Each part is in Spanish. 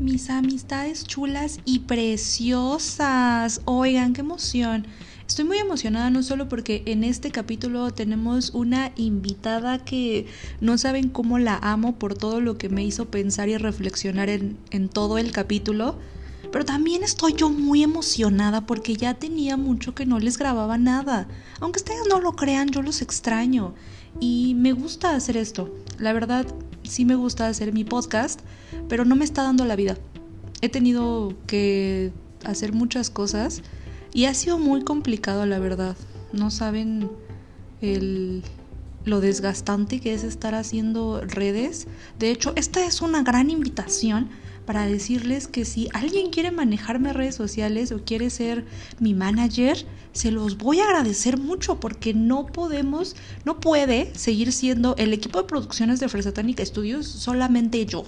mis amistades chulas y preciosas. Oigan, qué emoción. Estoy muy emocionada no solo porque en este capítulo tenemos una invitada que no saben cómo la amo por todo lo que me hizo pensar y reflexionar en, en todo el capítulo, pero también estoy yo muy emocionada porque ya tenía mucho que no les grababa nada. Aunque ustedes no lo crean, yo los extraño. Y me gusta hacer esto. La verdad, sí me gusta hacer mi podcast, pero no me está dando la vida. He tenido que hacer muchas cosas y ha sido muy complicado, la verdad. No saben el, lo desgastante que es estar haciendo redes. De hecho, esta es una gran invitación para decirles que si alguien quiere manejarme redes sociales o quiere ser mi manager, se los voy a agradecer mucho porque no podemos, no puede seguir siendo el equipo de producciones de Fresatánica Studios solamente yo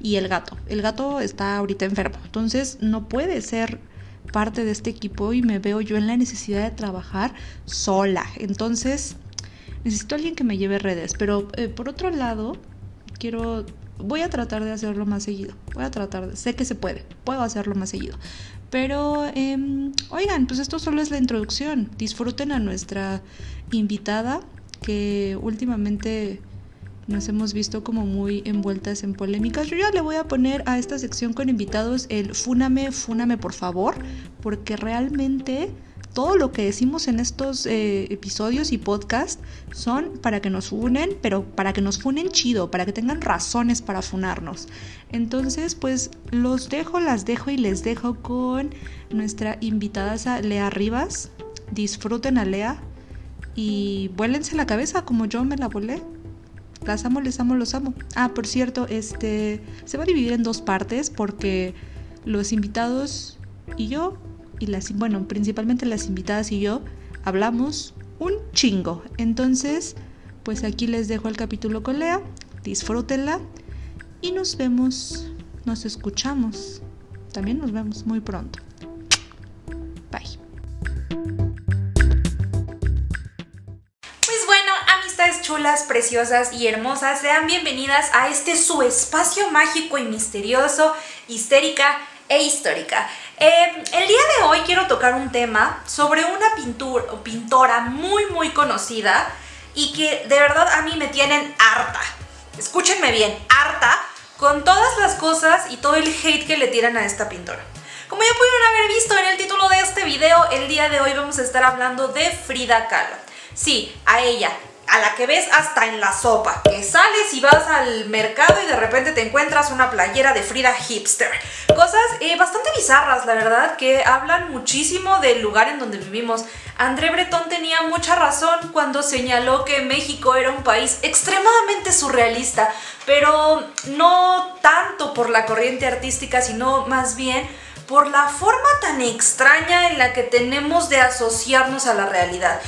y el gato. El gato está ahorita enfermo, entonces no puede ser parte de este equipo y me veo yo en la necesidad de trabajar sola. Entonces, necesito alguien que me lleve redes, pero eh, por otro lado, quiero voy a tratar de hacerlo más seguido. Voy a tratar, de, sé que se puede, puedo hacerlo más seguido. Pero, eh, oigan, pues esto solo es la introducción. Disfruten a nuestra invitada que últimamente nos hemos visto como muy envueltas en polémicas. Yo ya le voy a poner a esta sección con invitados el fúname, fúname por favor, porque realmente todo lo que decimos en estos eh, episodios y podcasts son para que nos funen, pero para que nos funen chido, para que tengan razones para funarnos. Entonces, pues los dejo, las dejo y les dejo con nuestra invitada Lea Rivas. Disfruten a Lea y vuélense la cabeza como yo me la volé. Las amo, les amo, los amo. Ah, por cierto, este se va a dividir en dos partes porque los invitados y yo y las, bueno, principalmente las invitadas y yo hablamos un chingo. Entonces, pues aquí les dejo el capítulo con Lea, disfrútenla y nos vemos, nos escuchamos. También nos vemos muy pronto. Bye. Pues bueno, amistades chulas, preciosas y hermosas, sean bienvenidas a este su espacio mágico y misterioso, histérica e histórica. Eh, el día de hoy quiero tocar un tema sobre una pintura, pintora muy muy conocida y que de verdad a mí me tienen harta. Escúchenme bien, harta con todas las cosas y todo el hate que le tiran a esta pintora. Como ya pudieron haber visto en el título de este video, el día de hoy vamos a estar hablando de Frida Kahlo. Sí, a ella, a la que ves hasta en la sopa, que sales y vas al mercado y de repente te encuentras una playera de Frida Hipster. Cosas eh, bastante bizarras, la verdad, que hablan muchísimo del lugar en donde vivimos. André Breton tenía mucha razón cuando señaló que México era un país extremadamente surrealista, pero no tanto por la corriente artística, sino más bien por la forma tan extraña en la que tenemos de asociarnos a la realidad.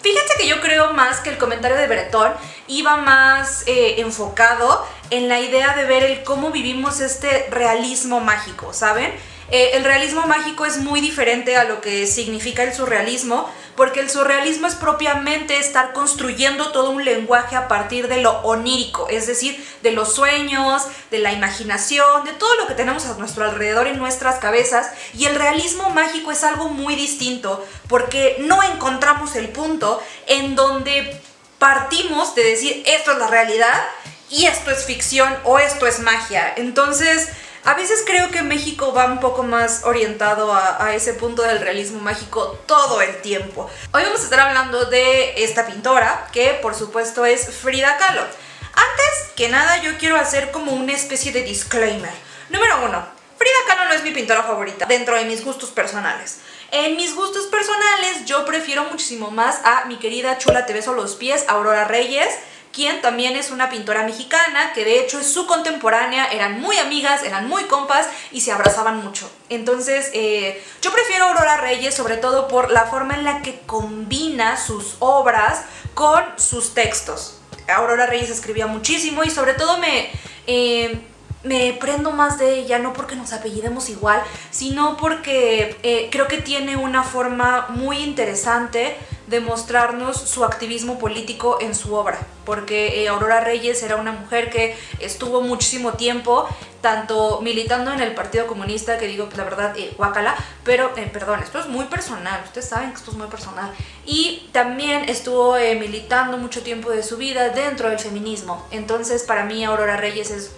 Fíjense que yo creo más que el comentario de Bretón iba más eh, enfocado en la idea de ver el cómo vivimos este realismo mágico, ¿saben? Eh, el realismo mágico es muy diferente a lo que significa el surrealismo, porque el surrealismo es propiamente estar construyendo todo un lenguaje a partir de lo onírico, es decir, de los sueños, de la imaginación, de todo lo que tenemos a nuestro alrededor en nuestras cabezas, y el realismo mágico es algo muy distinto, porque no encontramos el punto en donde partimos de decir esto es la realidad y esto es ficción o esto es magia. Entonces, a veces creo que México va un poco más orientado a, ese punto del realismo mágico todo el tiempo. Hoy vamos a estar hablando de esta pintora, que por supuesto es Frida Kahlo. Antes que nada yo quiero hacer como una especie de disclaimer. Número uno, Frida Kahlo no es mi pintora favorita dentro de mis gustos personales. En mis gustos personales yo prefiero muchísimo más a mi querida chula Te beso los pies, Aurora Reyes, quien también es una pintora mexicana, que de hecho es su contemporánea, eran muy amigas, eran muy compas y se abrazaban mucho. Entonces, eh, yo prefiero Aurora Reyes sobre todo por la forma en la que combina sus obras con sus textos. Aurora Reyes escribía muchísimo y sobre todo me... Eh, me prendo más de ella, no porque nos apellidemos igual, sino porque eh, creo que tiene una forma muy interesante de mostrarnos su activismo político en su obra, porque eh, Aurora Reyes era una mujer que estuvo muchísimo tiempo tanto militando en el Partido Comunista, que digo, la verdad, eh, guacala, pero, eh, perdón, esto es muy personal, ustedes saben que esto es muy personal, y también estuvo militando mucho tiempo de su vida dentro del feminismo, entonces para mí Aurora Reyes es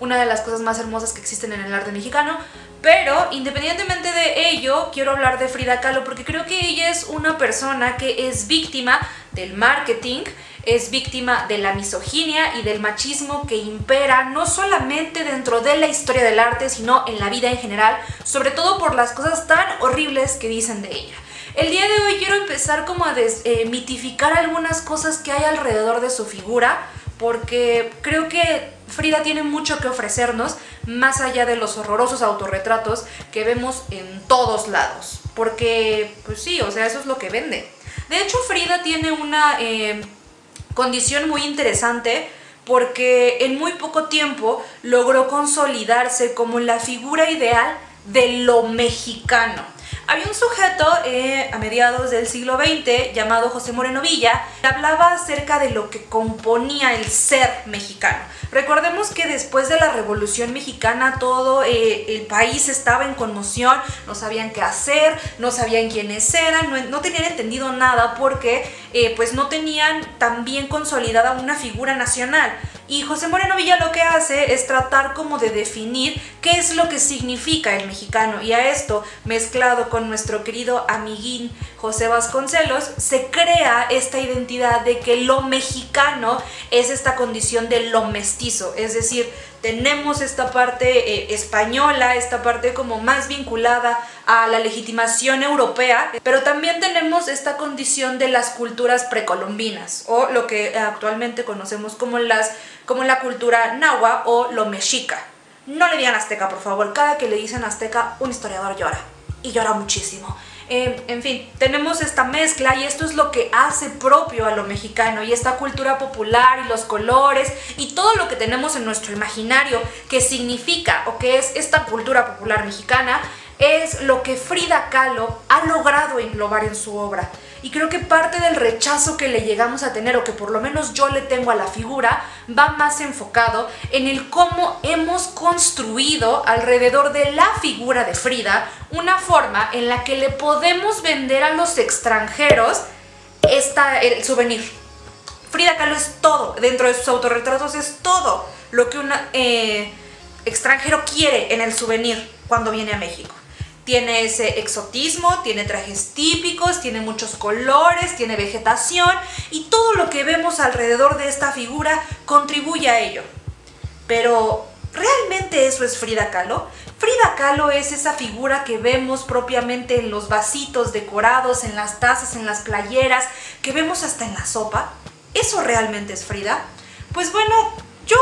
una de las cosas más hermosas que existen en el arte mexicano, pero independientemente de ello, quiero hablar de Frida Kahlo porque creo que ella es una persona que es víctima del marketing, es víctima de la misoginia y del machismo que impera no solamente dentro de la historia del arte, sino en la vida en general, sobre todo por las cosas tan horribles que dicen de ella. El día de hoy quiero empezar como a desmitificar eh, algunas cosas que hay alrededor de su figura, porque creo que Frida tiene mucho que ofrecernos, más allá de los horrorosos autorretratos que vemos en todos lados. Porque, pues sí, o sea, eso es lo que vende. De hecho, Frida tiene una eh, condición muy interesante porque en muy poco tiempo logró consolidarse como la figura ideal de lo mexicano. Había un sujeto eh, a mediados del siglo XX llamado José Moreno Villa que hablaba acerca de lo que componía el ser mexicano. Recordemos que después de la Revolución Mexicana todo eh, el país estaba en conmoción, no sabían qué hacer, no sabían quiénes eran, no, tenían entendido nada porque eh, pues no tenían tan bien consolidada una figura nacional. Y José Moreno Villa lo que hace es tratar como de definir qué es lo que significa el mexicano. Y a esto, mezclado con nuestro querido amiguín José Vasconcelos, se crea esta identidad de que lo mexicano es esta condición de lo mestizo. Es decir, tenemos esta parte eh, española, esta parte como más vinculada a la legitimación europea, pero también tenemos esta condición de las culturas precolombinas o lo que actualmente conocemos como, las, como la cultura nahua o lo mexica. No le digan azteca, por favor. Cada que le dicen azteca, un historiador llora. Y llora muchísimo. Eh, en fin, tenemos esta mezcla y esto es lo que hace propio a lo mexicano y esta cultura popular y los colores y todo lo que tenemos en nuestro imaginario que significa o que es esta cultura popular mexicana es lo que Frida Kahlo ha logrado englobar en su obra. Y creo que parte del rechazo que le llegamos a tener, o que por lo menos yo le tengo a la figura, va más enfocado en el cómo hemos construido alrededor de la figura de Frida una forma en la que le podemos vender a los extranjeros esta, el souvenir. Frida Kahlo es todo, dentro de sus autorretratos es todo lo que un eh, extranjero quiere en el souvenir cuando viene a México. Tiene ese exotismo, tiene trajes típicos, tiene muchos colores, tiene vegetación y todo lo que vemos alrededor de esta figura contribuye a ello. Pero, ¿realmente eso es Frida Kahlo? Frida Kahlo es esa figura que vemos propiamente en los vasitos decorados, en las tazas, en las playeras, que vemos hasta en la sopa. ¿Eso realmente es Frida? Pues bueno, yo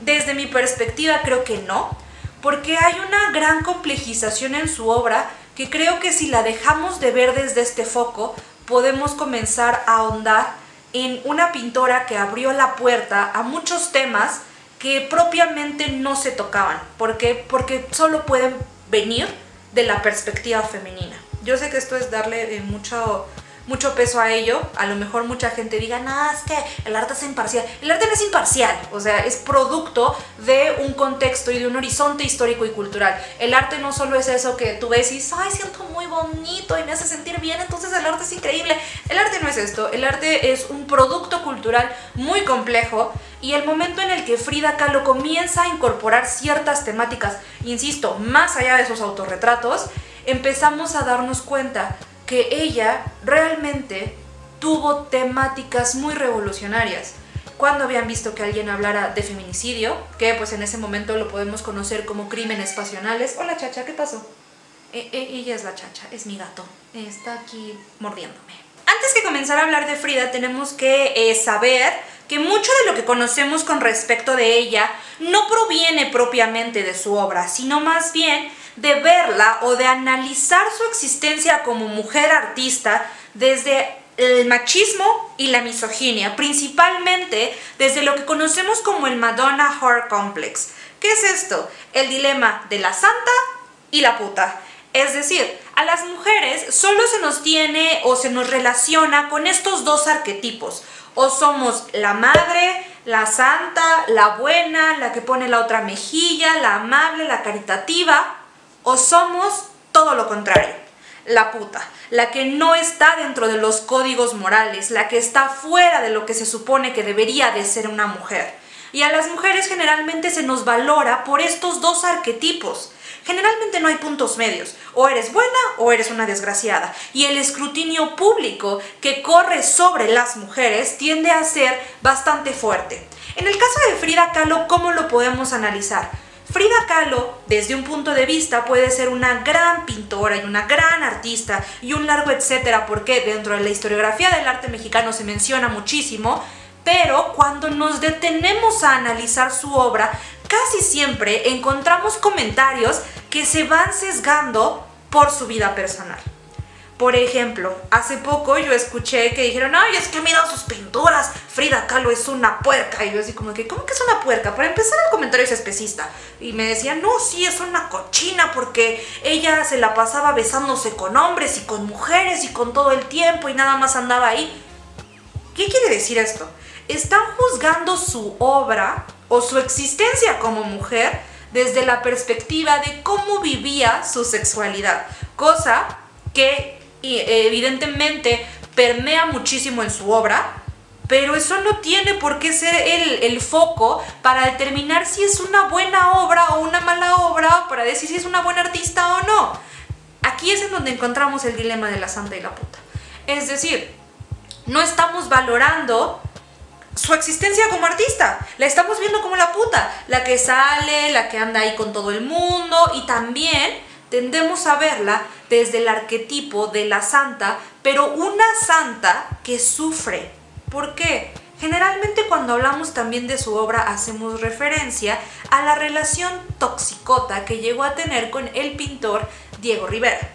desde mi perspectiva creo que no porque hay una gran complejización en su obra que creo que si la dejamos de ver desde este foco, podemos comenzar a ahondar en una pintora que abrió la puerta a muchos temas que propiamente no se tocaban, porque porque solo pueden venir de la perspectiva femenina. Yo sé que esto es darle eh, mucho mucho peso a ello. A lo mejor mucha gente diga, no, es que el arte es imparcial. El arte no es imparcial, o sea, es producto de un contexto y de un horizonte histórico y cultural. El arte no solo es eso que tú ves y dices, ay, siento muy bonito y me hace sentir bien, entonces el arte es increíble. El arte no es esto, el arte es un producto cultural muy complejo y el momento en el que Frida Kahlo comienza a incorporar ciertas temáticas, insisto, más allá de sus autorretratos, empezamos a darnos cuenta que ella realmente tuvo temáticas muy revolucionarias. Cuando habían visto que alguien hablara de feminicidio, que pues en ese momento lo podemos conocer como crímenes pasionales. Hola chacha, ¿qué pasó? E, e, ella es la chacha, es mi gato. Está aquí mordiéndome. Antes que comenzar a hablar de Frida, tenemos que eh, saber que mucho de lo que conocemos con respecto de ella no proviene propiamente de su obra, sino más bien de verla o de analizar su existencia como mujer artista desde el machismo y la misoginia, principalmente desde lo que conocemos como el Madonna Horror Complex. ¿Qué es esto? El dilema de la santa y la puta. Es decir, a las mujeres solo se nos tiene o se nos relaciona con estos dos arquetipos. O somos la madre, la santa, la buena, la que pone la otra mejilla, la amable, la caritativa, o somos todo lo contrario, la puta, la que no está dentro de los códigos morales, la que está fuera de lo que se supone que debería de ser una mujer. Y a las mujeres generalmente se nos valora por estos dos arquetipos. Generalmente no hay puntos medios, o eres buena o eres una desgraciada. Y el escrutinio público que corre sobre las mujeres tiende a ser bastante fuerte. En el caso de Frida Kahlo, ¿cómo lo podemos analizar? Frida Kahlo, desde un punto de vista, puede ser una gran pintora y una gran artista y un largo etcétera, porque dentro de la historiografía del arte mexicano se menciona muchísimo, pero cuando nos detenemos a analizar su obra, casi siempre encontramos comentarios que se van sesgando por su vida personal. Por ejemplo, hace poco yo escuché que dijeron, ay, es que mira sus pinturas, Frida Kahlo es una puerca. Y yo así como que, ¿cómo que es una puerca? Para empezar el comentario es especista. Y me decían, no, sí, es una cochina porque ella se la pasaba besándose con hombres y con mujeres y con todo el tiempo y nada más andaba ahí. ¿Qué quiere decir esto? Están juzgando su obra o su existencia como mujer desde la perspectiva de cómo vivía su sexualidad, cosa que evidentemente permea muchísimo en su obra, pero eso no tiene por qué ser el, el, foco para determinar si es una buena obra o una mala obra, para decir si es una buena artista o no. Aquí es en donde encontramos el dilema de la santa y la puta. Es decir, no estamos valorando su existencia como artista. La estamos viendo como la puta, la que sale, la que anda ahí con todo el mundo y también tendemos a verla desde el arquetipo de la santa, pero una santa que sufre. ¿Por qué? Generalmente cuando hablamos también de su obra hacemos referencia a la relación toxicota que llegó a tener con el pintor Diego Rivera.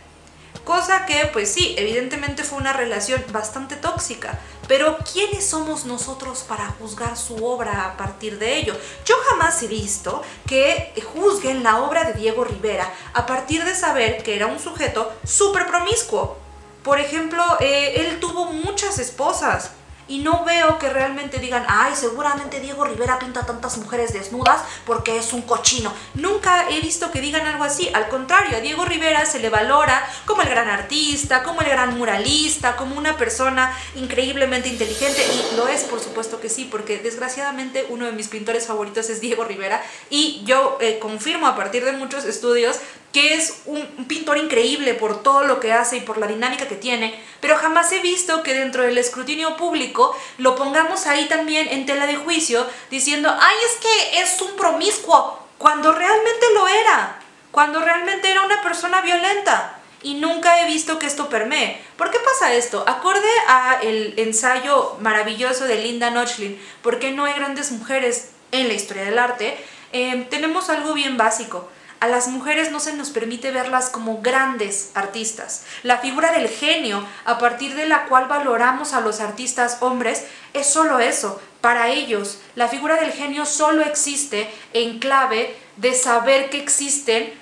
Cosa que, pues sí, evidentemente fue una relación bastante tóxica. Pero ¿quiénes somos nosotros para juzgar su obra a partir de ello? Yo jamás he visto que juzguen la obra de Diego Rivera a partir de saber que era un sujeto súper promiscuo. Por ejemplo, eh, él tuvo muchas esposas y no veo que realmente digan, ay, seguramente Diego Rivera pinta tantas mujeres desnudas porque es un cochino. Nunca he visto que digan algo así. Al contrario, a Diego Rivera se le valora como el gran artista, como el gran muralista, como una persona increíblemente inteligente. Y lo es, por supuesto que sí, porque desgraciadamente uno de mis pintores favoritos es Diego Rivera. Y yo eh, confirmo a partir de muchos estudios que es un, pintor increíble por todo lo que hace y por la dinámica que tiene, pero jamás he visto que dentro del escrutinio público lo pongamos ahí también en tela de juicio diciendo, ay, es que es un promiscuo, cuando realmente lo era, cuando realmente era una persona violenta. Y nunca he visto que esto permee. ¿Por qué pasa esto? Acorde a el ensayo maravilloso de Linda Nochlin, ¿por qué no hay grandes mujeres en la historia del arte? Eh, tenemos algo bien básico a las mujeres no se nos permite verlas como grandes artistas. La figura del genio, a partir de la cual valoramos a los artistas hombres, es solo eso. Para ellos, la figura del genio solo existe en clave de saber que existen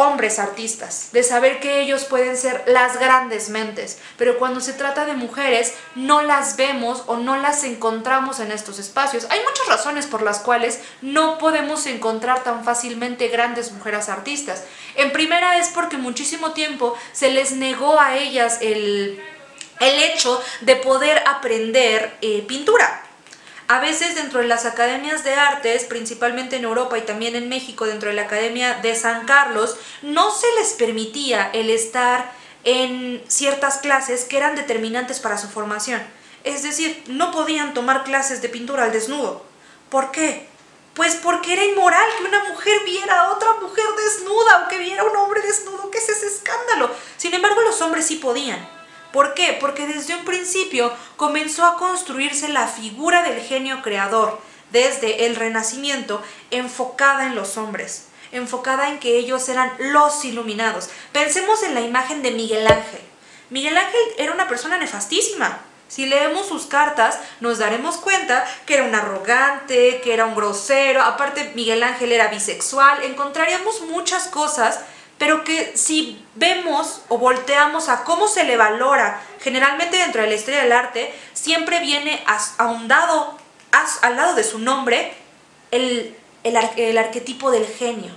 hombres artistas, de saber que ellos pueden ser las grandes mentes, pero cuando se trata de mujeres no las vemos o no las encontramos en estos espacios. Hay muchas razones por las cuales no podemos encontrar tan fácilmente grandes mujeres artistas. En primera es porque muchísimo tiempo se les negó a ellas el, el hecho de poder aprender eh, pintura. A veces dentro de las academias de artes, principalmente en Europa y también en México, dentro de la Academia de San Carlos, no se les permitía el estar en ciertas clases que eran determinantes para su formación. Es decir, no podían tomar clases de pintura al desnudo. ¿Por qué? Pues porque era inmoral que una mujer viera a otra mujer desnuda o que viera a un hombre desnudo. ¿Qué es ese escándalo? Sin embargo, los hombres sí podían. ¿Por qué? Porque desde un principio comenzó a construirse la figura del genio creador, desde el Renacimiento, enfocada en los hombres, enfocada en que ellos eran los iluminados. Pensemos en la imagen de Miguel Ángel. Miguel Ángel era una persona nefastísima. Si leemos sus cartas, nos daremos cuenta que era un arrogante, que era un grosero. Aparte, Miguel Ángel era bisexual. Encontraríamos muchas cosas pero que si vemos o volteamos a cómo se le valora generalmente dentro de la historia del arte, siempre viene ahondado al lado de su nombre el, el, arquetipo del genio.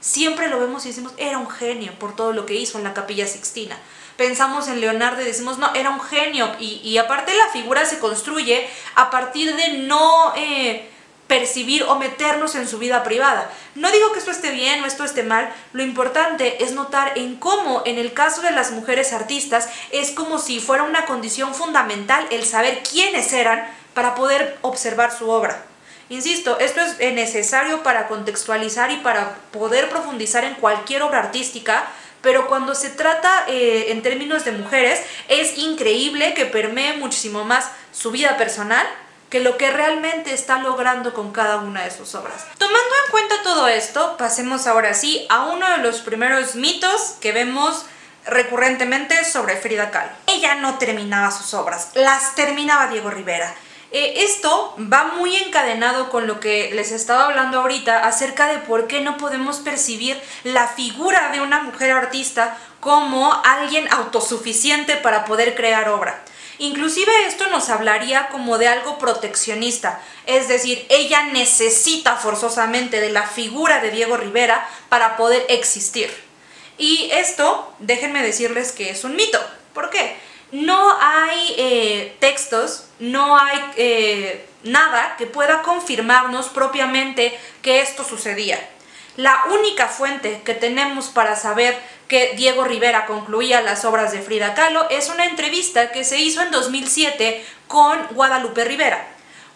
Siempre lo vemos y decimos, era un genio por todo lo que hizo en la capilla sixtina. Pensamos en Leonardo y decimos, no, era un genio. Y, aparte la figura se construye a partir de no... Eh, percibir o meternos en su vida privada. No digo que esto esté bien o esto esté mal, lo importante es notar en cómo en el caso de las mujeres artistas es como si fuera una condición fundamental el saber quiénes eran para poder observar su obra. Insisto, esto es necesario para contextualizar y para poder profundizar en cualquier obra artística, pero cuando se trata eh, en términos de mujeres, es increíble que permee muchísimo más su vida personal que lo que realmente está logrando con cada una de sus obras. Tomando en cuenta todo esto, pasemos ahora sí a uno de los primeros mitos que vemos recurrentemente sobre Frida Kahlo. Ella no terminaba sus obras, las terminaba Diego Rivera. Eh, esto va muy encadenado con lo que les estaba hablando ahorita acerca de por qué no podemos percibir la figura de una mujer artista como alguien autosuficiente para poder crear obra. Inclusive esto nos hablaría como de algo proteccionista, es decir, ella necesita forzosamente de la figura de Diego Rivera para poder existir. Y esto, déjenme decirles que es un mito. ¿Por qué? No hay eh, textos, no hay eh, nada que pueda confirmarnos propiamente que esto sucedía. La única fuente que tenemos para saber que Diego Rivera concluía las obras de Frida Kahlo es una entrevista que se hizo en 2007 con Guadalupe Rivera.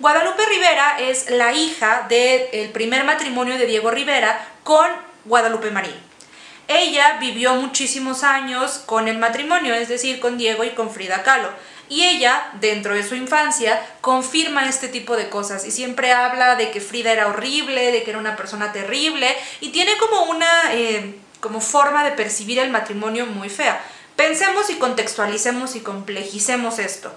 Guadalupe Rivera es la hija del primer matrimonio de Diego Rivera con Guadalupe Marín. Ella vivió muchísimos años con el matrimonio, es decir, con Diego y con Frida Kahlo. Y ella, dentro de su infancia, confirma este tipo de cosas y siempre habla de que Frida era horrible, de que era una persona terrible y tiene como una eh, como forma de percibir el matrimonio muy fea. Pensemos y contextualicemos y complejicemos esto.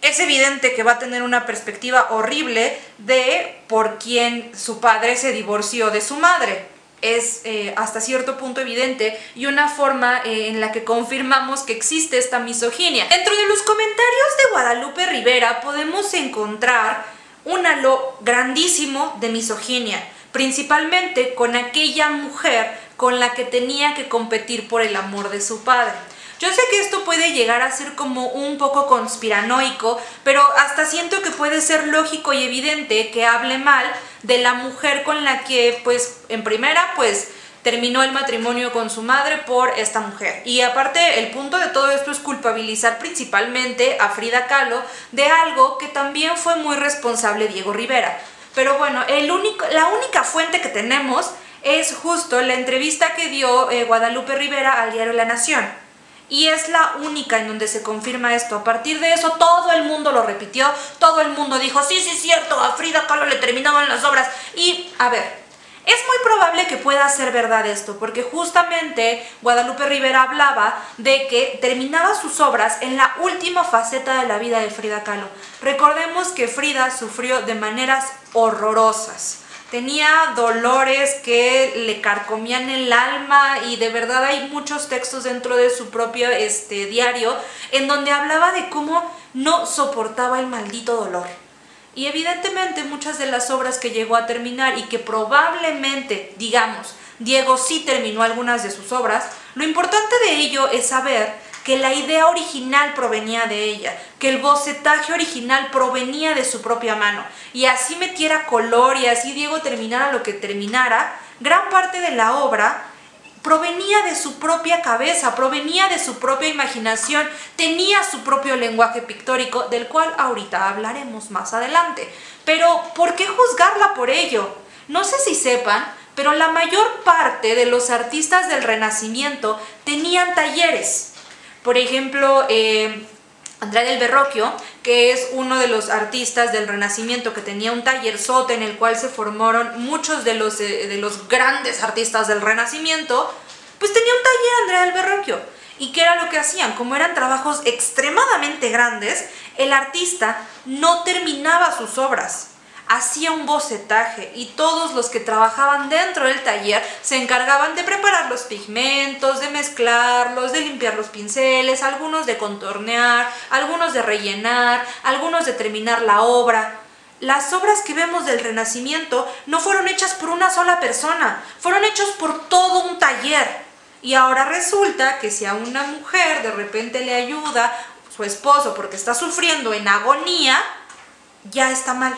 Es evidente que va a tener una perspectiva horrible de por quién su padre se divorció de su madre es eh, hasta cierto punto evidente y una forma eh, en la que confirmamos que existe esta misoginia. Dentro de los comentarios de Guadalupe Rivera podemos encontrar un halo grandísimo de misoginia, principalmente con aquella mujer con la que tenía que competir por el amor de su padre. Yo sé que esto puede llegar a ser como un poco conspiranoico, pero hasta siento que puede ser lógico y evidente que hable mal de la mujer con la que, pues, en primera, pues, terminó el matrimonio con su madre por esta mujer. Y aparte, el punto de todo esto es culpabilizar principalmente a Frida Kahlo de algo que también fue muy responsable Diego Rivera. Pero bueno, el único, la única fuente que tenemos es justo la entrevista que dio eh, Guadalupe Rivera al diario La Nación. Y es la única en donde se confirma esto. A partir de eso todo el mundo lo repitió, todo el mundo dijo, sí, sí, cierto, a Frida Kahlo le terminaban las obras. Y, a ver, es muy probable que pueda ser verdad esto, porque justamente Guadalupe Rivera hablaba de que terminaba sus obras en la última faceta de la vida de Frida Kahlo. Recordemos que Frida sufrió de maneras horrorosas tenía dolores que le carcomían el alma y de verdad hay muchos textos dentro de su propio este, diario en donde hablaba de cómo no soportaba el maldito dolor. Y evidentemente muchas de las obras que llegó a terminar y que probablemente, digamos, Diego sí terminó algunas de sus obras, lo importante de ello es saber que la idea original provenía de ella, que el bocetaje original provenía de su propia mano, y así metiera color y así Diego terminara lo que terminara, gran parte de la obra provenía de su propia cabeza, provenía de su propia imaginación, tenía su propio lenguaje pictórico, del cual ahorita hablaremos más adelante. Pero, ¿por qué juzgarla por ello? No sé si sepan, pero la mayor parte de los artistas del Renacimiento tenían talleres. Por ejemplo, eh, del Berroquio, que es uno de los artistas del Renacimiento que tenía un taller sote en el cual se formaron muchos de los, eh, de los grandes artistas del Renacimiento, pues tenía un taller Andrea del Berroquio. ¿Y qué era lo que hacían? Como eran trabajos extremadamente grandes, el artista no terminaba sus obras hacía un bocetaje y todos los que trabajaban dentro del taller se encargaban de preparar los pigmentos, de mezclarlos, de limpiar los pinceles, algunos de contornear, algunos de rellenar, algunos de terminar la obra. Las obras que vemos del Renacimiento no fueron hechas por una sola persona, fueron hechas por todo un taller. Y ahora resulta que si a una mujer de repente le ayuda su esposo porque está sufriendo en agonía, ya está mal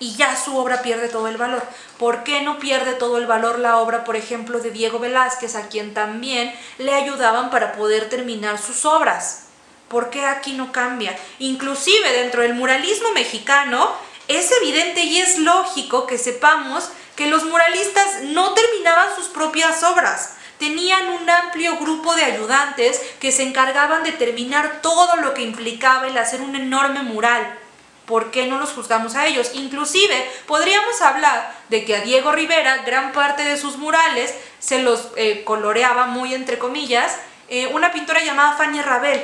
y ya su obra pierde todo el valor. ¿Por qué no pierde todo el valor la obra, por ejemplo, de Diego Velázquez, a quien también le ayudaban para poder terminar sus obras? ¿Por qué aquí no cambia? Inclusive dentro del muralismo mexicano es evidente y es lógico que sepamos que los muralistas no terminaban sus propias obras. Tenían un amplio grupo de ayudantes que se encargaban de terminar todo lo que implicaba el hacer un enorme mural. ¿Por qué no los juzgamos a ellos? Inclusive podríamos hablar de que a Diego Rivera gran parte de sus murales se los eh, coloreaba muy entre comillas eh, una pintora llamada Fanny Rabel.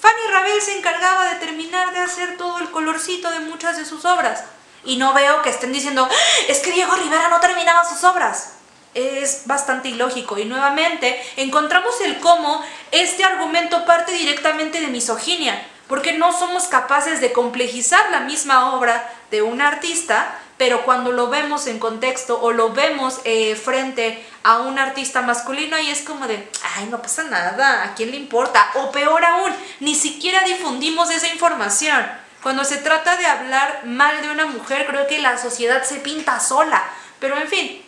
Fanny Rabel se encargaba de terminar de hacer todo el colorcito de muchas de sus obras. Y no veo que estén diciendo, ¡Ah! es que Diego Rivera no terminaba sus obras. Es bastante ilógico y nuevamente encontramos el cómo este argumento parte directamente de misoginia porque no somos capaces de complejizar la misma obra de un artista, pero cuando lo vemos en contexto o lo vemos eh, frente a un artista masculino, ahí es como de, ay, no pasa nada, ¿a quién le importa? O peor aún, ni siquiera difundimos esa información. Cuando se trata de hablar mal de una mujer, creo que la sociedad se pinta sola. Pero en fin,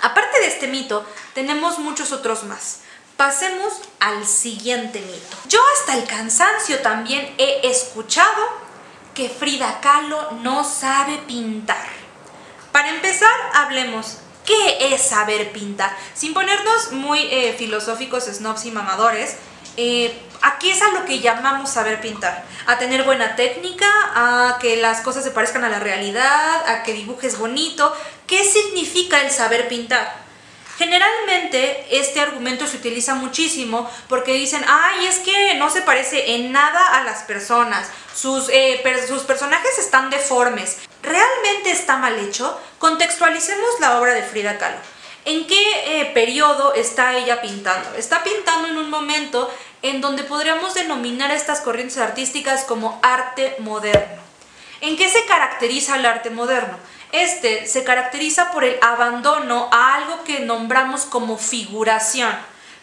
aparte de este mito, tenemos muchos otros más. Pasemos al siguiente mito. Yo hasta el cansancio también he escuchado que Frida Kahlo no sabe pintar. Para empezar, hablemos ¿Qué es saber pintar? Sin ponernos muy eh, filosóficos, snobs y mamadores, eh, aquí es a lo que llamamos saber pintar. A tener buena técnica, a que las cosas se parezcan a la realidad, a que dibujes bonito. ¿Qué significa el saber pintar? Generalmente este argumento se utiliza muchísimo porque dicen, ay, es que no se parece en nada a las personas, sus, eh, sus personajes están deformes. ¿Realmente está mal hecho? Contextualicemos la obra de Frida Kahlo. ¿En qué eh, periodo está ella pintando? Está pintando en un momento en donde podríamos denominar estas corrientes artísticas como arte moderno. ¿En qué se caracteriza el arte moderno? Este se caracteriza por el abandono a algo que nombramos como figuración.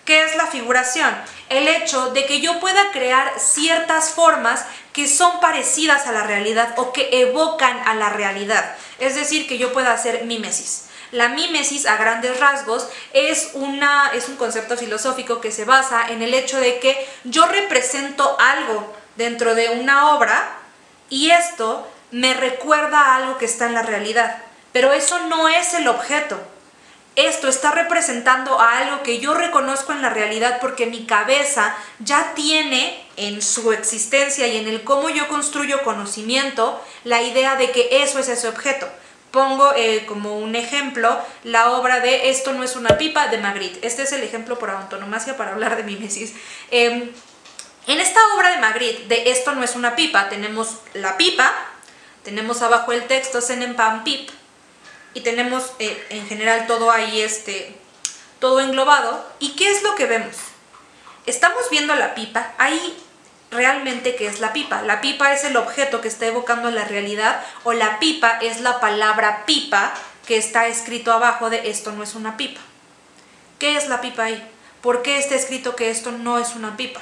¿Qué es la figuración? El hecho de que yo pueda crear ciertas formas que son parecidas a la realidad o que evocan a la realidad. Es decir, que yo pueda hacer mímesis. La mímesis a grandes rasgos es, una, es un concepto filosófico que se basa en el hecho de que yo represento algo dentro de una obra y esto me recuerda a algo que está en la realidad, pero eso no es el objeto. Esto está representando a algo que yo reconozco en la realidad porque mi cabeza ya tiene en su existencia y en el cómo yo construyo conocimiento la idea de que eso es ese objeto. Pongo eh, como un ejemplo la obra de Esto no es una pipa de Magritte. Este es el ejemplo por antonomasia para hablar de mimesis. Em, en esta obra de Magritte de Esto no es una pipa tenemos la pipa, tenemos abajo el texto Pip y tenemos eh, en general todo ahí, este, todo englobado. ¿Y qué es lo que vemos? Estamos viendo la pipa, ahí realmente qué es la pipa. La pipa es el objeto que está evocando la realidad o la pipa es la palabra pipa que está escrito abajo de esto no es una pipa. ¿Qué es la pipa ahí? ¿Por qué está escrito que esto no es una pipa?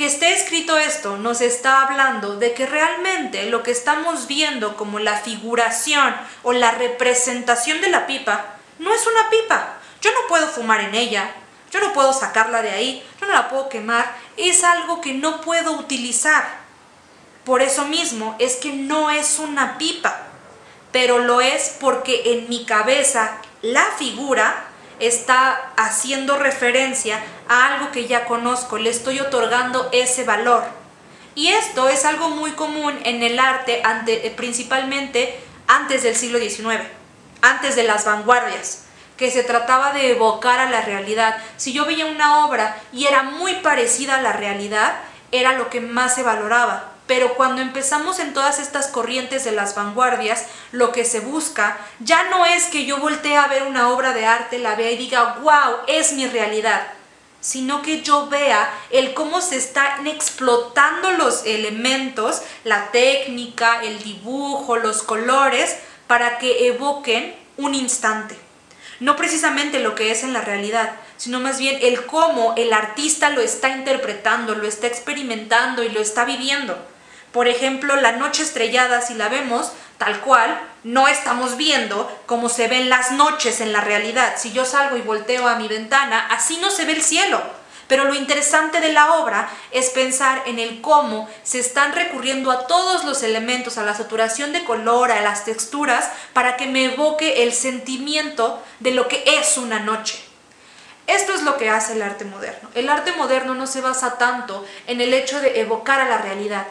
Que esté escrito esto nos está hablando de que realmente lo que estamos viendo como la figuración o la representación de la pipa no es una pipa. Yo no puedo fumar en ella, yo no puedo sacarla de ahí, yo no la puedo quemar, es algo que no puedo utilizar. Por eso mismo es que no es una pipa, pero lo es porque en mi cabeza la figura está haciendo referencia a algo que ya conozco, le estoy otorgando ese valor. Y esto es algo muy común en el arte, eh, principalmente antes del siglo XIX, antes de las vanguardias, que se trataba de evocar a la realidad. Si yo veía una obra y era muy parecida a la realidad, era lo que más se valoraba. Pero cuando empezamos en todas estas corrientes de las vanguardias, lo que se busca ya no es que yo voltee a ver una obra de arte, la vea y diga, wow, es mi realidad, sino que yo vea el cómo se están explotando los elementos, la técnica, el dibujo, los colores, para que evoquen un instante. No precisamente lo que es en la realidad, sino más bien el cómo el artista lo está interpretando, lo está experimentando y lo está viviendo. Por ejemplo, la noche estrellada, si la vemos tal cual, no estamos viendo cómo se ven las noches en la realidad. Si yo salgo y volteo a mi ventana, así no se ve el cielo. Pero lo interesante de la obra es pensar en el cómo se están recurriendo a todos los elementos, a la saturación de color, a las texturas, para que me evoque el sentimiento de lo que es una noche. Esto es lo que hace el arte moderno. El arte moderno no se basa tanto en el hecho de evocar a la realidad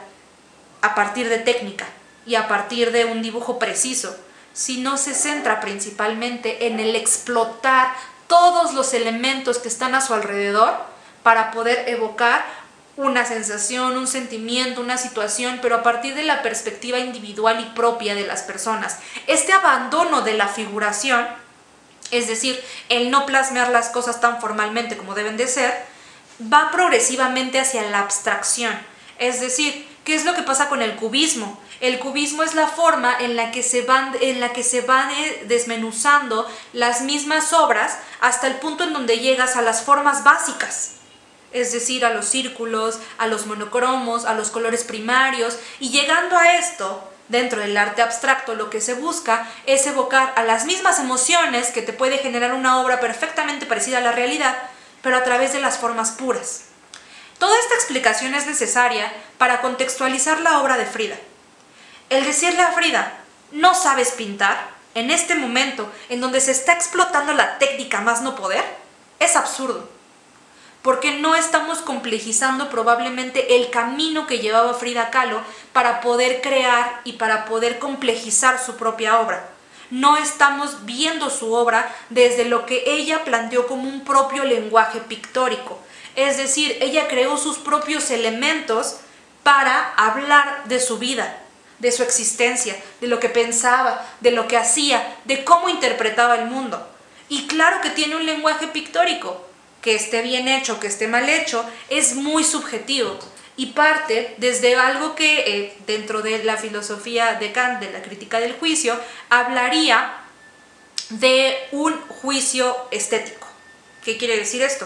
a partir de técnica y a partir de un dibujo preciso, sino se centra principalmente en el explotar todos los elementos que están a su alrededor para poder evocar una sensación, un sentimiento, una situación, pero a partir de la perspectiva individual y propia de las personas. Este abandono de la figuración, es decir, el no plasmar las cosas tan formalmente como deben de ser, va progresivamente hacia la abstracción. Es decir, ¿qué es lo que pasa con el cubismo? El cubismo es la forma en la que se van, en la que se van eh, desmenuzando las mismas obras hasta el punto en donde llegas a las formas básicas es decir, a los círculos, a los monocromos, a los colores primarios, y llegando a esto, dentro del arte abstracto lo que se busca es evocar a las mismas emociones que te puede generar una obra perfectamente parecida a la realidad, pero a través de las formas puras. Toda esta explicación es necesaria para contextualizar la obra de Frida. El decirle a Frida, no sabes pintar, en este momento en donde se está explotando la técnica más no poder, es absurdo porque no estamos complejizando probablemente el camino que llevaba Frida Kahlo para poder crear y para poder complejizar su propia obra. No estamos viendo su obra desde lo que ella planteó como un propio lenguaje pictórico. Es decir, ella creó sus propios elementos para hablar de su vida, de su existencia, de lo que pensaba, de lo que hacía, de cómo interpretaba el mundo. Y claro que tiene un lenguaje pictórico, que esté bien hecho, que esté mal hecho, es muy subjetivo y parte desde algo que eh, dentro de la filosofía de Kant, de la crítica del juicio, hablaría de un juicio estético. ¿Qué quiere decir esto?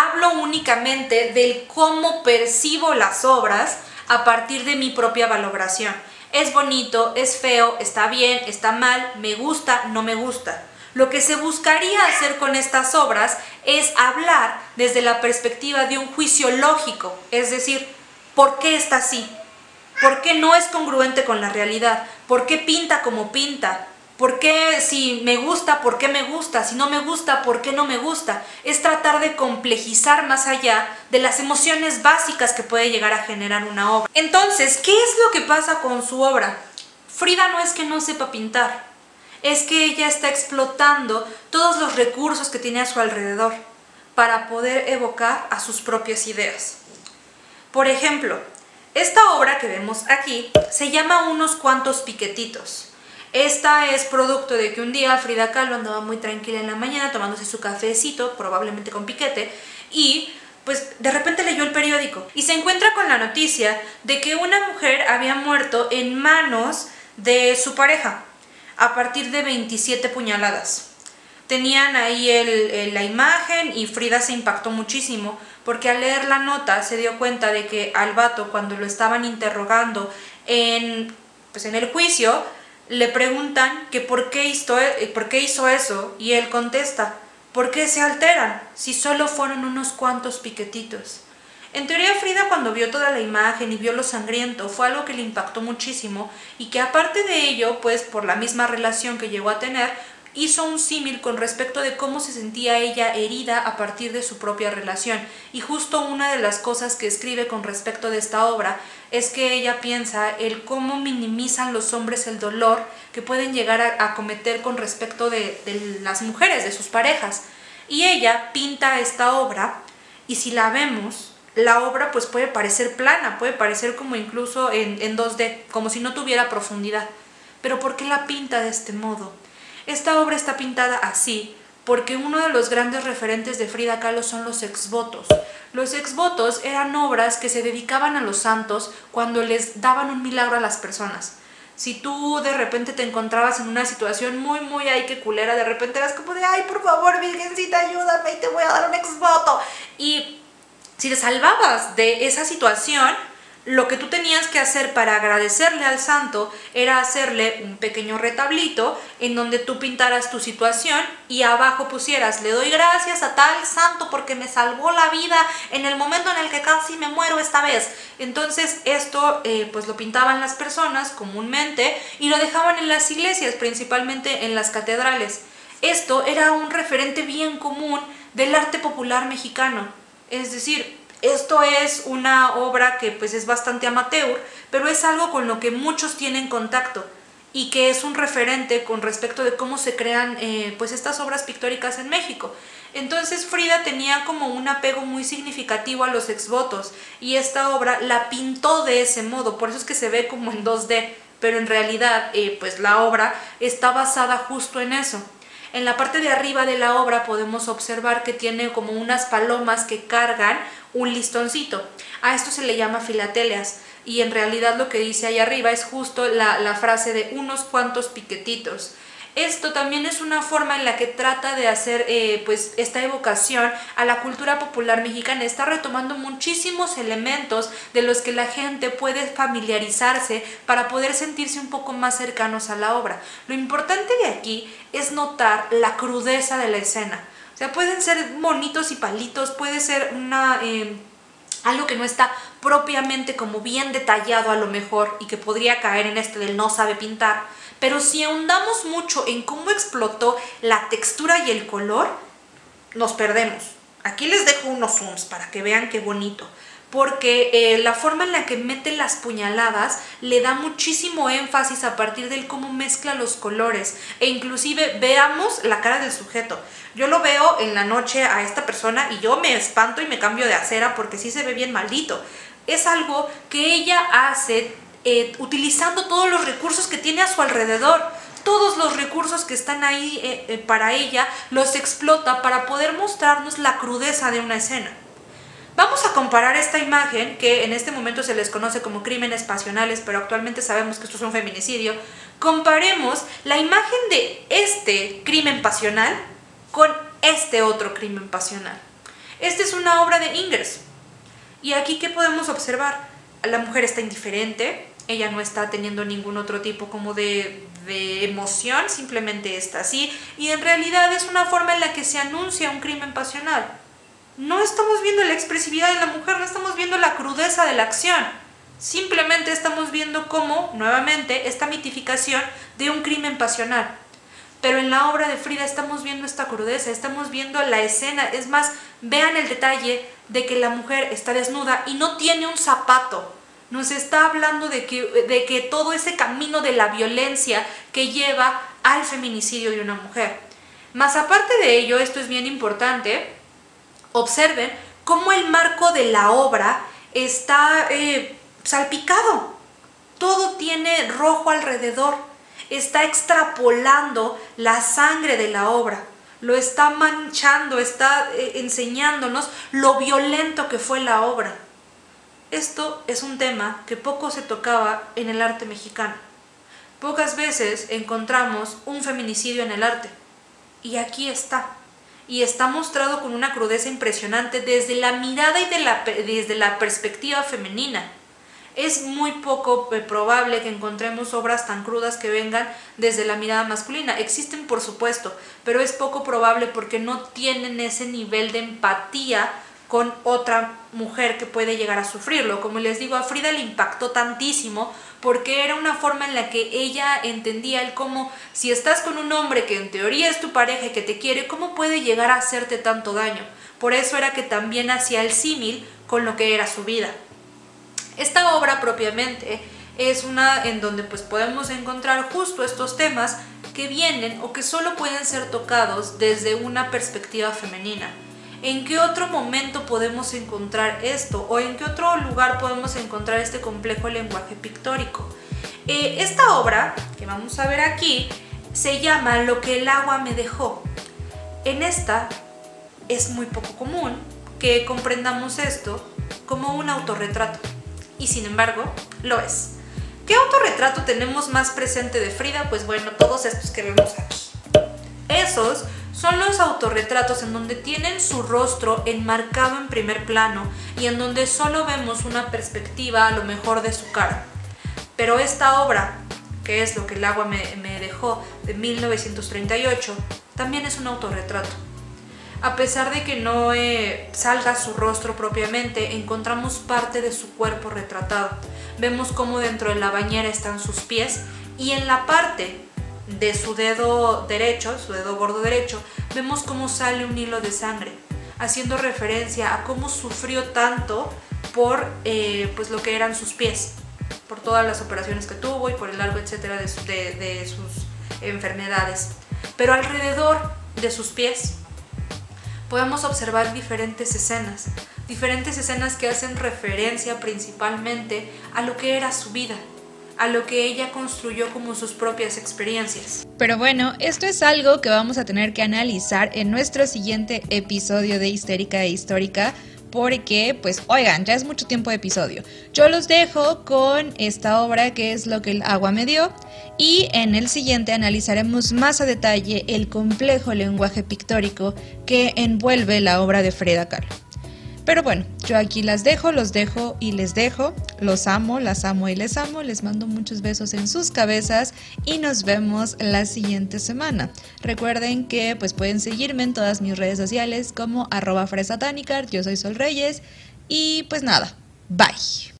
Hablo únicamente del cómo percibo las obras a partir de mi propia valoración. Es bonito, es feo, está bien, está mal, me gusta, no me gusta. Lo que se buscaría hacer con estas obras es hablar desde la perspectiva de un juicio lógico, es decir, ¿por qué está así? ¿Por qué no es congruente con la realidad? ¿Por qué pinta como pinta? ¿Por qué si me gusta, por qué me gusta? Si no me gusta, ¿por qué no me gusta? Es tratar de complejizar más allá de las emociones básicas que puede llegar a generar una obra. Entonces, ¿qué es lo que pasa con su obra? Frida no es que no sepa pintar, es que ella está explotando todos los recursos que tiene a su alrededor para poder evocar a sus propias ideas. Por ejemplo, esta obra que vemos aquí se llama Unos cuantos piquetitos. Esta es producto de que un día Frida Kahlo andaba muy tranquila en la mañana tomándose su cafecito, probablemente con piquete, y pues de repente leyó el periódico y se encuentra con la noticia de que una mujer había muerto en manos de su pareja a partir de 27 puñaladas. Tenían ahí la imagen y Frida se impactó muchísimo porque al leer la nota se dio cuenta de que al vato cuando lo estaban interrogando en, pues en el juicio le preguntan que por qué, hizo, eh, por qué hizo eso y él contesta, ¿por qué se alteran si solo fueron unos cuantos piquetitos? En teoría Frida cuando vio toda la imagen y vio lo sangriento fue algo que le impactó muchísimo y que aparte de ello, pues por la misma relación que llegó a tener, hizo un símil con respecto de cómo se sentía ella herida a partir de su propia relación. Y justo una de las cosas que escribe con respecto de esta obra es que ella piensa el cómo minimizan los hombres el dolor que pueden llegar a, cometer con respecto de, las mujeres, de sus parejas. Y ella pinta esta obra y si la vemos, la obra pues puede parecer plana, puede parecer como incluso en, en 2D, como si no tuviera profundidad. Pero ¿por qué la pinta de este modo? Esta obra está pintada así porque uno de los grandes referentes de Frida Kahlo son los exvotos. Los exvotos eran obras que se dedicaban a los santos cuando les daban un milagro a las personas. Si tú de repente te encontrabas en una situación muy, muy, ay, que culera, de repente eras como de, ay, por favor, Virgencita, ayúdame y te voy a dar un exvoto. Y si te salvabas de esa situación, lo que tú tenías que hacer para agradecerle al santo era hacerle un pequeño retablito en donde tú pintaras tu situación y abajo pusieras, le doy gracias a tal santo porque me salvó la vida en el momento en el que casi me muero esta vez. Entonces esto eh, pues lo pintaban las personas comúnmente y lo dejaban en las iglesias, principalmente en las catedrales. Esto era un referente bien común del arte popular mexicano. Es decir, esto es una obra que pues es bastante amateur, pero es algo con lo que muchos tienen contacto y que es un referente con respecto de cómo se crean eh, pues estas obras pictóricas en México. Entonces Frida tenía como un apego muy significativo a los exvotos y esta obra la pintó de ese modo, por eso es que se ve como en 2D, pero en realidad eh, pues la obra está basada justo en eso. En la parte de arriba de la obra podemos observar que tiene como unas palomas que cargan un listoncito. A esto se le llama filatelias y en realidad lo que dice ahí arriba es justo la, frase de unos cuantos piquetitos. Esto también es una forma en la que trata de hacer eh, pues esta evocación a la cultura popular mexicana. Está retomando muchísimos elementos de los que la gente puede familiarizarse para poder sentirse un poco más cercanos a la obra. Lo importante de aquí es notar la crudeza de la escena. O sea, pueden ser monitos y palitos, puede ser una... Eh, algo que no está propiamente como bien detallado a lo mejor y que podría caer en este del no sabe pintar, pero si ahondamos mucho en cómo explotó la textura y el color, nos perdemos. Aquí les dejo unos zooms para que vean qué bonito porque eh, la forma en la que mete las puñaladas le da muchísimo énfasis a partir del cómo mezcla los colores e inclusive veamos la cara del sujeto. Yo lo veo en la noche a esta persona y yo me espanto y me cambio de acera porque sí se ve bien maldito. Es algo que ella hace eh, utilizando todos los recursos que tiene a su alrededor. Todos los recursos que están ahí eh, para ella los explota para poder mostrarnos la crudeza de una escena. Vamos a comparar esta imagen, que en este momento se les conoce como crímenes pasionales, pero actualmente sabemos que esto es un feminicidio. Comparemos la imagen de este crimen pasional con este otro crimen pasional. Esta es una obra de Ingers. Y aquí, ¿qué podemos observar? La mujer está indiferente, ella no está teniendo ningún otro tipo como de, de, emoción, simplemente está así, y en realidad es una forma en la que se anuncia un crimen pasional no estamos viendo la expresividad de la mujer, no estamos viendo la crudeza de la acción. Simplemente estamos viendo cómo, nuevamente, esta mitificación de un crimen pasional. Pero en la obra de Frida estamos viendo esta crudeza, estamos viendo la escena. Es más, vean el detalle de que la mujer está desnuda y no tiene un zapato. Nos está hablando de que, de que todo ese camino de la violencia que lleva al feminicidio de una mujer. Más aparte de ello, esto es bien importante, Observen cómo el marco de la obra está eh, salpicado. Todo tiene rojo alrededor. Está extrapolando la sangre de la obra. Lo está manchando, está eh, enseñándonos lo violento que fue la obra. Esto es un tema que poco se tocaba en el arte mexicano. Pocas veces encontramos un feminicidio en el arte. Y aquí está y está mostrado con una crudeza impresionante desde la mirada y desde la perspectiva femenina. Es muy poco eh, probable que encontremos obras tan crudas que vengan desde la mirada masculina. Existen, por supuesto, pero es poco probable porque no tienen ese nivel de empatía con otra mujer que puede llegar a sufrirlo. Como les digo, a Frida le impactó tantísimo porque era una forma en la que ella entendía el cómo, si estás con un hombre que en teoría es tu pareja y que te quiere, ¿cómo puede llegar a hacerte tanto daño? Por eso era que también hacía el símil con lo que era su vida. Esta obra propiamente es una en donde pues podemos encontrar justo estos temas que vienen o que solo pueden ser tocados desde una perspectiva femenina. ¿En qué otro momento podemos encontrar esto? ¿O en qué otro lugar podemos encontrar este complejo lenguaje pictórico? Eh, esta obra, que vamos a ver aquí, se llama Lo que el agua me dejó. En esta es muy poco común que comprendamos esto como un autorretrato. Y sin embargo, lo es. ¿Qué autorretrato tenemos más presente de Frida? Pues bueno, todos estos que vemos aquí. Esos son los autorretratos en donde tienen su rostro enmarcado en primer plano y en donde solo vemos una perspectiva a lo mejor de su cara. Pero esta obra, que es lo que el agua me, dejó de 1938, también es un autorretrato. A pesar de que no eh, salga su rostro propiamente, encontramos parte de su cuerpo retratado. Vemos cómo dentro de la bañera están sus pies y en la parte de su dedo derecho, su dedo gordo derecho, vemos cómo sale un hilo de sangre, haciendo referencia a cómo sufrió tanto por eh, pues lo que eran sus pies, por todas las operaciones que tuvo y por el largo etcétera de, de sus enfermedades. Pero alrededor de sus pies podemos observar diferentes escenas, diferentes escenas que hacen referencia principalmente a lo que era su vida, a lo que ella construyó como sus propias experiencias. Pero bueno, esto es algo que vamos a tener que analizar en nuestro siguiente episodio de Histérica e Histórica. Porque, pues, oigan, ya es mucho tiempo de episodio. Yo los dejo con esta obra que es lo que el agua me dio. Y en el siguiente analizaremos más a detalle el complejo lenguaje pictórico que envuelve la obra de Freda Kahlo. Pero bueno, yo aquí las dejo, los dejo y les dejo. Los amo, las amo y les amo. Les mando muchos besos en sus cabezas y nos vemos la siguiente semana. Recuerden que pues pueden seguirme en todas mis redes sociales como arroba fresatánica. Yo soy Sol Reyes y pues nada, bye.